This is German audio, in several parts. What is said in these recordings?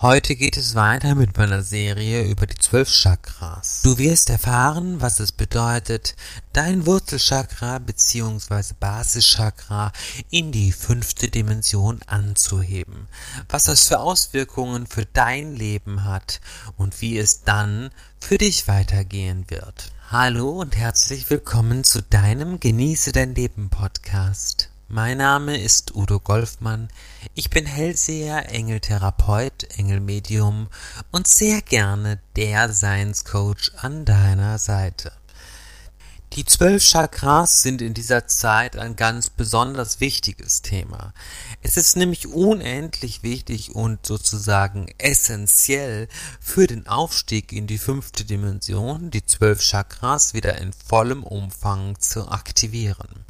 Heute geht es weiter mit meiner Serie über die zwölf Chakras. Du wirst erfahren, was es bedeutet, dein Wurzelchakra bzw. Basischakra in die fünfte Dimension anzuheben, was das für Auswirkungen für dein Leben hat und wie es dann für dich weitergehen wird. Hallo und herzlich willkommen zu deinem Genieße dein Leben Podcast. Mein Name ist Udo Golfmann. Ich bin Hellseher, Engeltherapeut, Engelmedium und sehr gerne der Science-Coach an deiner Seite. Die zwölf Chakras sind in dieser Zeit ein ganz besonders wichtiges Thema. Es ist nämlich unendlich wichtig und sozusagen essentiell für den Aufstieg in die fünfte Dimension, die zwölf Chakras wieder in vollem Umfang zu aktivieren.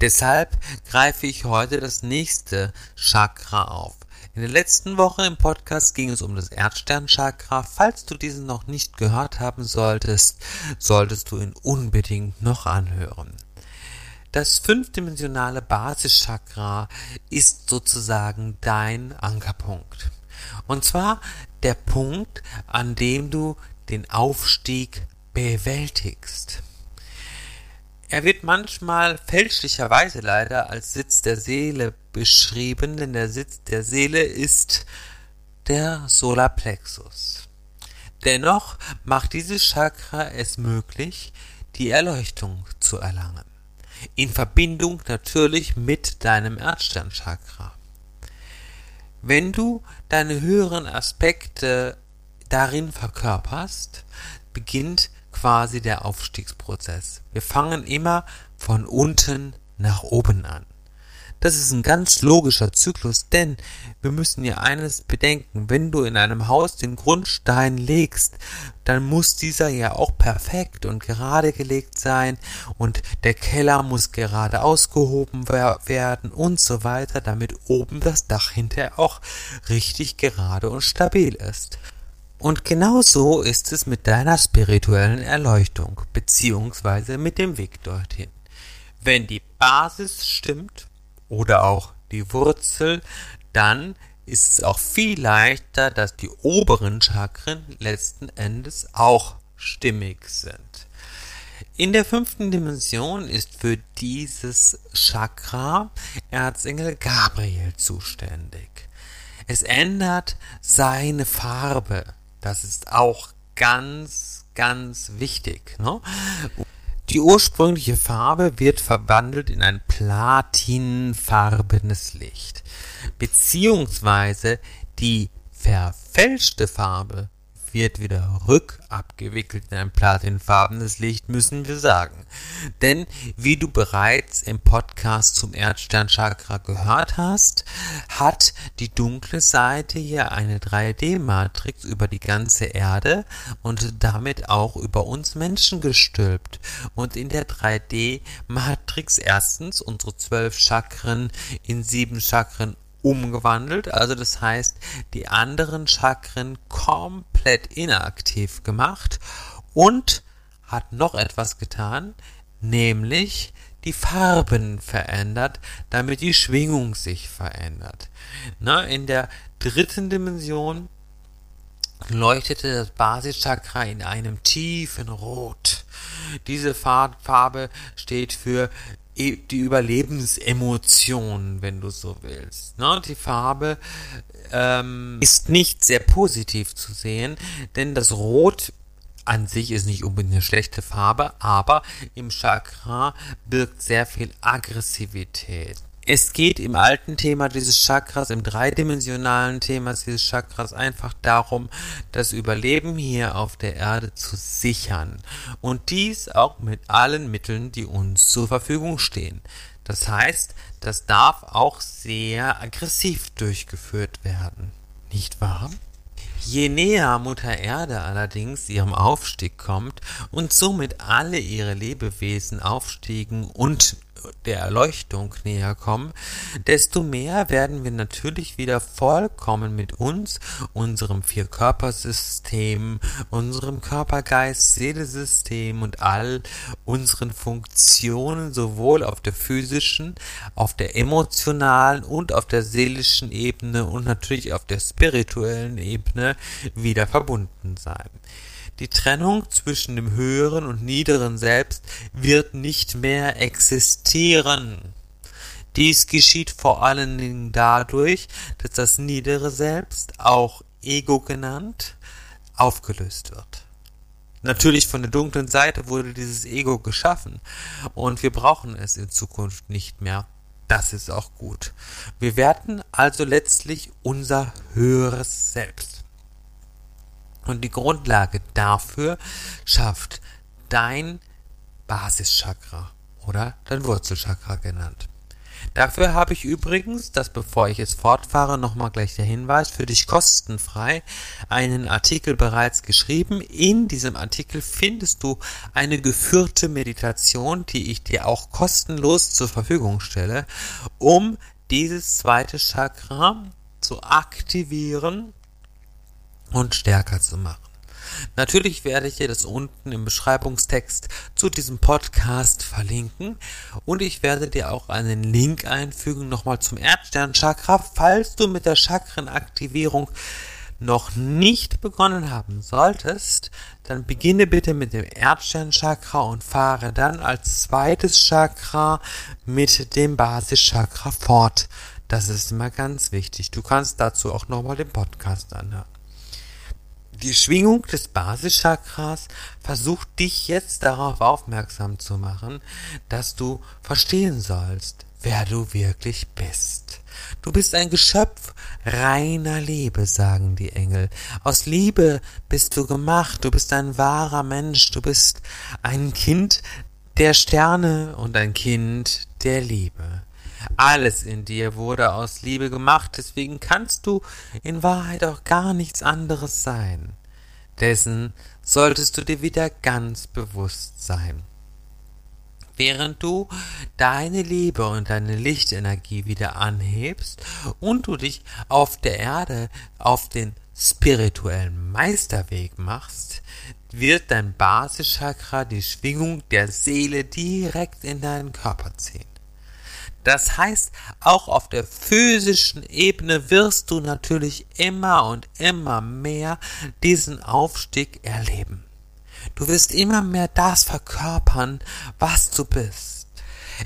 Deshalb greife ich heute das nächste Chakra auf. In der letzten Woche im Podcast ging es um das Erdsternchakra. Falls du diesen noch nicht gehört haben solltest, solltest du ihn unbedingt noch anhören. Das fünfdimensionale Basischakra ist sozusagen dein Ankerpunkt. Und zwar der Punkt, an dem du den Aufstieg bewältigst. Er wird manchmal fälschlicherweise leider als Sitz der Seele beschrieben, denn der Sitz der Seele ist der Solarplexus. Dennoch macht dieses Chakra es möglich, die Erleuchtung zu erlangen. In Verbindung natürlich mit deinem Erdsternchakra. Wenn du deine höheren Aspekte darin verkörperst, beginnt quasi der Aufstiegsprozess. Wir fangen immer von unten nach oben an. Das ist ein ganz logischer Zyklus, denn wir müssen ja eines bedenken, wenn du in einem Haus den Grundstein legst, dann muss dieser ja auch perfekt und gerade gelegt sein und der Keller muss gerade ausgehoben werden und so weiter, damit oben das Dach hinterher auch richtig gerade und stabil ist. Und genau so ist es mit deiner spirituellen Erleuchtung beziehungsweise mit dem Weg dorthin. Wenn die Basis stimmt oder auch die Wurzel, dann ist es auch viel leichter, dass die oberen Chakren letzten Endes auch stimmig sind. In der fünften Dimension ist für dieses Chakra Erzengel Gabriel zuständig. Es ändert seine Farbe das ist auch ganz, ganz wichtig. Ne? Die ursprüngliche Farbe wird verwandelt in ein platinfarbenes Licht. Beziehungsweise die verfälschte Farbe wird wieder rückabgewickelt in ein platinfarbenes Licht, müssen wir sagen. Denn wie du bereits im Podcast zum Erdsternchakra gehört hast, hat die dunkle Seite hier eine 3D-Matrix über die ganze Erde und damit auch über uns Menschen gestülpt. Und in der 3D-Matrix erstens unsere zwölf Chakren in sieben Chakren umgewandelt, also das heißt, die anderen Chakren komplett inaktiv gemacht und hat noch etwas getan, nämlich die Farben verändert, damit die Schwingung sich verändert. Na, in der dritten Dimension leuchtete das Basischakra in einem tiefen Rot. Diese Farbe steht für die Überlebensemotion, wenn du so willst. Ne? Die Farbe ähm, ist nicht sehr positiv zu sehen, denn das Rot an sich ist nicht unbedingt eine schlechte Farbe, aber im Chakra birgt sehr viel Aggressivität. Es geht im alten Thema dieses Chakras, im dreidimensionalen Thema dieses Chakras einfach darum, das Überleben hier auf der Erde zu sichern. Und dies auch mit allen Mitteln, die uns zur Verfügung stehen. Das heißt, das darf auch sehr aggressiv durchgeführt werden. Nicht wahr? Je näher Mutter Erde allerdings ihrem Aufstieg kommt und somit alle ihre Lebewesen aufstiegen und der Erleuchtung näher kommen, desto mehr werden wir natürlich wieder vollkommen mit uns, unserem Vierkörpersystem, unserem Körpergeist-Seele-System und all unseren Funktionen sowohl auf der physischen, auf der emotionalen und auf der seelischen Ebene und natürlich auf der spirituellen Ebene wieder verbunden sein. Die Trennung zwischen dem höheren und niederen Selbst wird nicht mehr existieren. Dies geschieht vor allen Dingen dadurch, dass das niedere Selbst, auch Ego genannt, aufgelöst wird. Natürlich von der dunklen Seite wurde dieses Ego geschaffen und wir brauchen es in Zukunft nicht mehr. Das ist auch gut. Wir werden also letztlich unser höheres Selbst. Und die Grundlage dafür schafft dein Basischakra oder dein Wurzelchakra genannt. Dafür habe ich übrigens, das bevor ich jetzt fortfahre, nochmal gleich der Hinweis, für dich kostenfrei einen Artikel bereits geschrieben. In diesem Artikel findest du eine geführte Meditation, die ich dir auch kostenlos zur Verfügung stelle, um dieses zweite Chakra zu aktivieren und stärker zu machen. Natürlich werde ich dir das unten im Beschreibungstext zu diesem Podcast verlinken und ich werde dir auch einen Link einfügen nochmal zum Erdsternchakra, falls du mit der Chakrenaktivierung noch nicht begonnen haben solltest, dann beginne bitte mit dem Erdsternchakra und fahre dann als zweites Chakra mit dem Basischakra fort. Das ist immer ganz wichtig. Du kannst dazu auch nochmal den Podcast anhören. Die Schwingung des Basischakras versucht dich jetzt darauf aufmerksam zu machen, dass du verstehen sollst, wer du wirklich bist. Du bist ein Geschöpf reiner Liebe, sagen die Engel. Aus Liebe bist du gemacht, du bist ein wahrer Mensch, du bist ein Kind der Sterne und ein Kind der Liebe. Alles in dir wurde aus Liebe gemacht, deswegen kannst du in Wahrheit auch gar nichts anderes sein. Dessen solltest du dir wieder ganz bewusst sein. Während du deine Liebe und deine Lichtenergie wieder anhebst und du dich auf der Erde auf den spirituellen Meisterweg machst, wird dein Basischakra die Schwingung der Seele direkt in deinen Körper ziehen. Das heißt, auch auf der physischen Ebene wirst du natürlich immer und immer mehr diesen Aufstieg erleben. Du wirst immer mehr das verkörpern, was du bist.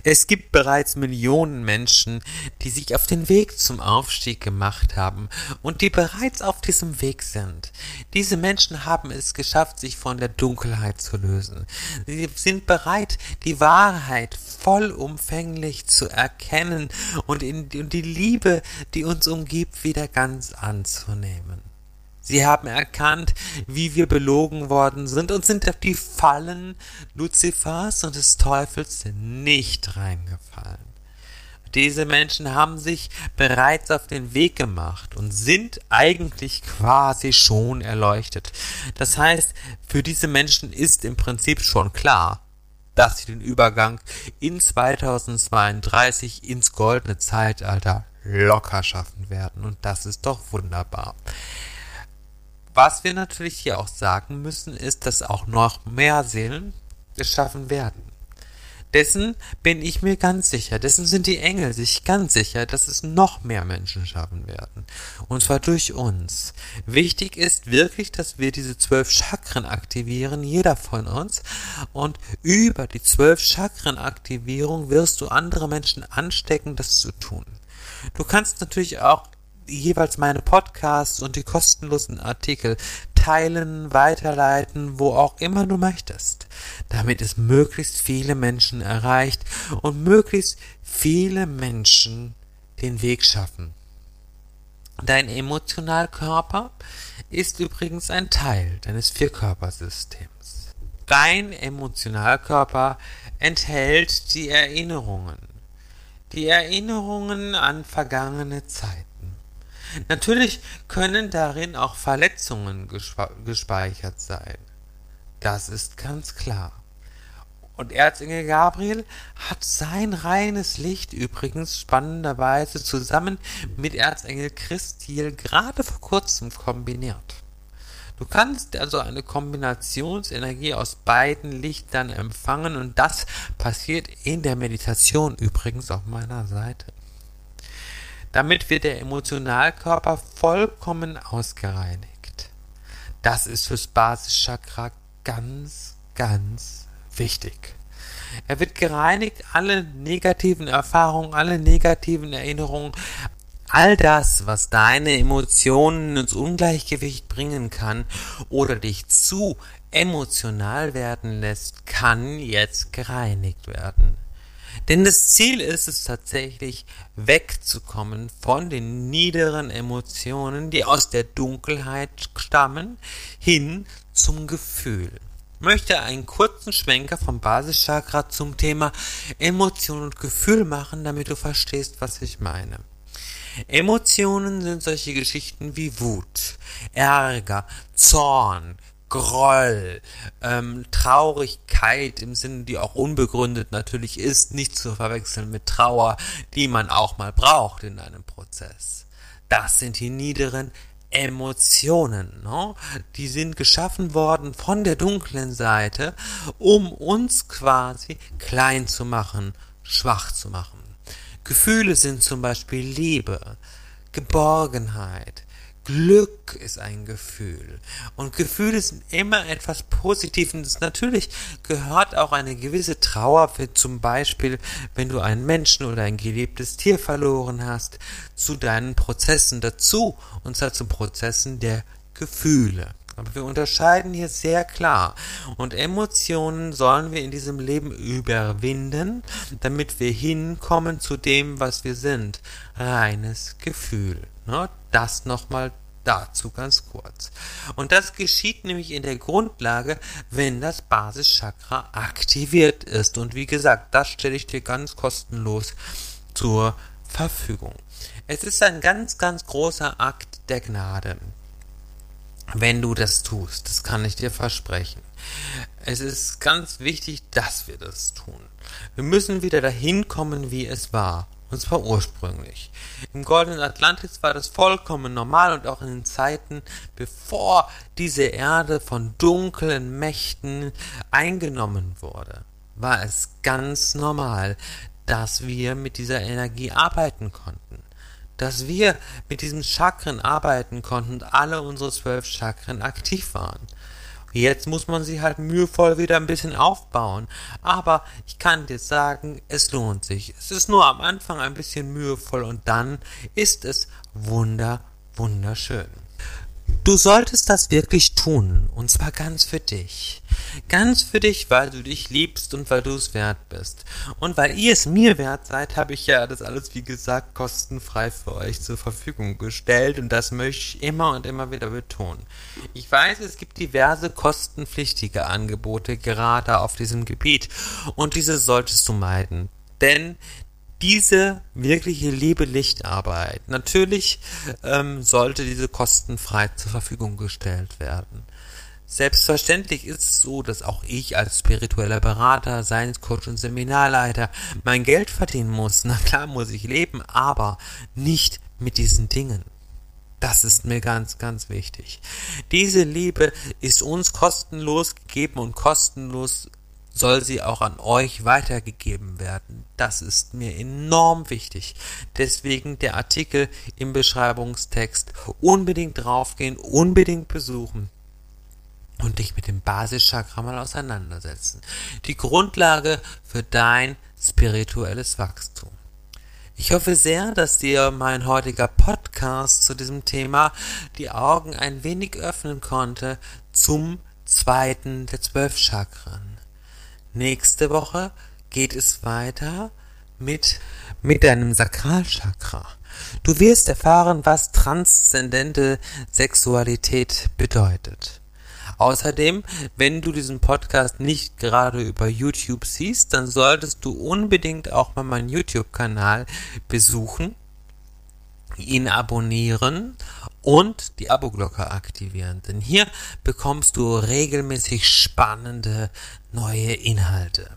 Es gibt bereits Millionen Menschen, die sich auf den Weg zum Aufstieg gemacht haben und die bereits auf diesem Weg sind. Diese Menschen haben es geschafft, sich von der Dunkelheit zu lösen. Sie sind bereit, die Wahrheit vollumfänglich zu erkennen und, in, die Liebe, die uns umgibt, wieder ganz anzunehmen. Sie haben erkannt, wie wir belogen worden sind und sind auf die Fallen Luzifers und des Teufels nicht reingefallen. Diese Menschen haben sich bereits auf den Weg gemacht und sind eigentlich quasi schon erleuchtet. Das heißt, für diese Menschen ist im Prinzip schon klar, dass sie den Übergang in 2032 ins goldene Zeitalter locker schaffen werden. Und das ist doch wunderbar. Was wir natürlich hier auch sagen müssen, ist, dass auch noch mehr Seelen geschaffen werden. Dessen bin ich mir ganz sicher, dessen sind die Engel sich ganz sicher, dass es noch mehr Menschen schaffen werden. Und zwar durch uns. Wichtig ist wirklich, dass wir diese zwölf Chakren aktivieren, jeder von uns. Und über die zwölf Chakren-Aktivierung wirst du andere Menschen anstecken, das zu tun. Du kannst natürlich auch jeweils meine Podcasts und die kostenlosen Artikel teilen, weiterleiten, wo auch immer du möchtest, damit es möglichst viele Menschen erreicht und möglichst viele Menschen den Weg schaffen. Dein Emotionalkörper ist übrigens ein Teil deines Vierkörpersystems. Dein Emotionalkörper enthält die Erinnerungen, die Erinnerungen an vergangene Zeit Natürlich können darin auch Verletzungen gespeichert sein. Das ist ganz klar. Und Erzengel Gabriel hat sein reines Licht übrigens spannenderweise zusammen mit Erzengel Christiel gerade vor kurzem kombiniert. Du kannst also eine Kombinationsenergie aus beiden Lichtern empfangen und das passiert in der Meditation übrigens auf meiner Seite. Damit wird der Emotionalkörper vollkommen ausgereinigt. Das ist fürs Basischakra ganz, ganz wichtig. Er wird gereinigt, alle negativen Erfahrungen, alle negativen Erinnerungen, all das, was deine Emotionen ins Ungleichgewicht bringen kann oder dich zu emotional werden lässt, kann jetzt gereinigt werden. Denn das Ziel ist es tatsächlich, wegzukommen von den niederen Emotionen, die aus der Dunkelheit stammen, hin zum Gefühl möchte einen kurzen Schwenker vom Basischakra zum Thema Emotion und Gefühl machen, damit du verstehst, was ich meine. Emotionen sind solche Geschichten wie Wut, Ärger, Zorn, Groll, ähm, Traurigkeit im Sinne, die auch unbegründet natürlich ist, nicht zu verwechseln mit Trauer, die man auch mal braucht in einem Prozess. Das sind die niederen Emotionen, no? die sind geschaffen worden von der dunklen Seite, um uns quasi klein zu machen, schwach zu machen. Gefühle sind zum Beispiel Liebe, Geborgenheit, Glück ist ein Gefühl. Und Gefühle sind immer etwas Positives. Natürlich gehört auch eine gewisse Trauer, für zum Beispiel, wenn du einen Menschen oder ein geliebtes Tier verloren hast, zu deinen Prozessen dazu. Und zwar zu Prozessen der Gefühle. Aber wir unterscheiden hier sehr klar. Und Emotionen sollen wir in diesem Leben überwinden, damit wir hinkommen zu dem, was wir sind. Reines Gefühl. Ne? Das nochmal dazu ganz kurz. Und das geschieht nämlich in der Grundlage, wenn das Basischakra aktiviert ist. Und wie gesagt, das stelle ich dir ganz kostenlos zur Verfügung. Es ist ein ganz, ganz großer Akt der Gnade, wenn du das tust. Das kann ich dir versprechen. Es ist ganz wichtig, dass wir das tun. Wir müssen wieder dahin kommen, wie es war. Und zwar ursprünglich. Im Goldenen Atlantis war das vollkommen normal und auch in den Zeiten, bevor diese Erde von dunklen Mächten eingenommen wurde, war es ganz normal, dass wir mit dieser Energie arbeiten konnten. Dass wir mit diesen Chakren arbeiten konnten und alle unsere zwölf Chakren aktiv waren. Jetzt muss man sie halt mühevoll wieder ein bisschen aufbauen. Aber ich kann dir sagen, es lohnt sich. Es ist nur am Anfang ein bisschen mühevoll und dann ist es wunder, wunderschön. Du solltest das wirklich tun, und zwar ganz für dich. Ganz für dich, weil du dich liebst und weil du es wert bist. Und weil ihr es mir wert seid, habe ich ja das alles, wie gesagt, kostenfrei für euch zur Verfügung gestellt und das möchte ich immer und immer wieder betonen. Ich weiß, es gibt diverse kostenpflichtige Angebote gerade auf diesem Gebiet und diese solltest du meiden. Denn diese wirkliche Liebe-Lichtarbeit. Natürlich ähm, sollte diese kostenfrei zur Verfügung gestellt werden. Selbstverständlich ist es so, dass auch ich als spiritueller Berater, Science-Coach und Seminarleiter mein Geld verdienen muss. Na klar muss ich leben, aber nicht mit diesen Dingen. Das ist mir ganz, ganz wichtig. Diese Liebe ist uns kostenlos gegeben und kostenlos soll sie auch an euch weitergegeben werden. Das ist mir enorm wichtig. Deswegen der Artikel im Beschreibungstext unbedingt draufgehen, unbedingt besuchen und dich mit dem Basischakra mal auseinandersetzen. Die Grundlage für dein spirituelles Wachstum. Ich hoffe sehr, dass dir mein heutiger Podcast zu diesem Thema die Augen ein wenig öffnen konnte zum zweiten der zwölf Chakren. Nächste Woche geht es weiter mit, mit deinem Sakralchakra. Du wirst erfahren, was transzendente Sexualität bedeutet. Außerdem, wenn du diesen Podcast nicht gerade über YouTube siehst, dann solltest du unbedingt auch mal meinen YouTube-Kanal besuchen, ihn abonnieren und die Abo-Glocke aktivieren. Denn hier bekommst du regelmäßig spannende neue Inhalte.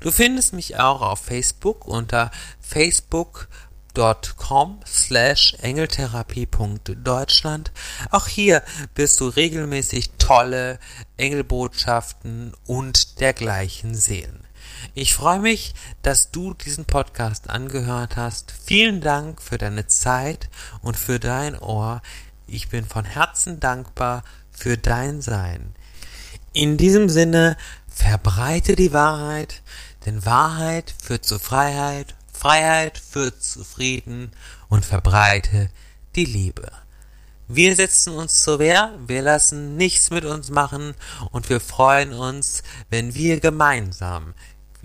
Du findest mich auch auf Facebook unter facebook.com slash engeltherapie.deutschland. Auch hier wirst du regelmäßig tolle Engelbotschaften und dergleichen sehen. Ich freue mich, dass du diesen Podcast angehört hast. Vielen Dank für deine Zeit und für dein Ohr. Ich bin von Herzen dankbar für dein Sein. In diesem Sinne, verbreite die Wahrheit, denn Wahrheit führt zu Freiheit, Freiheit führt zu Frieden und verbreite die Liebe. Wir setzen uns zur Wehr, wir lassen nichts mit uns machen und wir freuen uns, wenn wir gemeinsam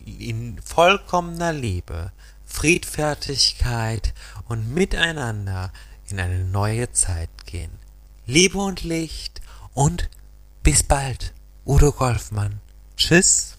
in vollkommener Liebe, Friedfertigkeit und miteinander in eine neue Zeit gehen. Liebe und Licht und bis bald, Udo Golfmann. Tschüss.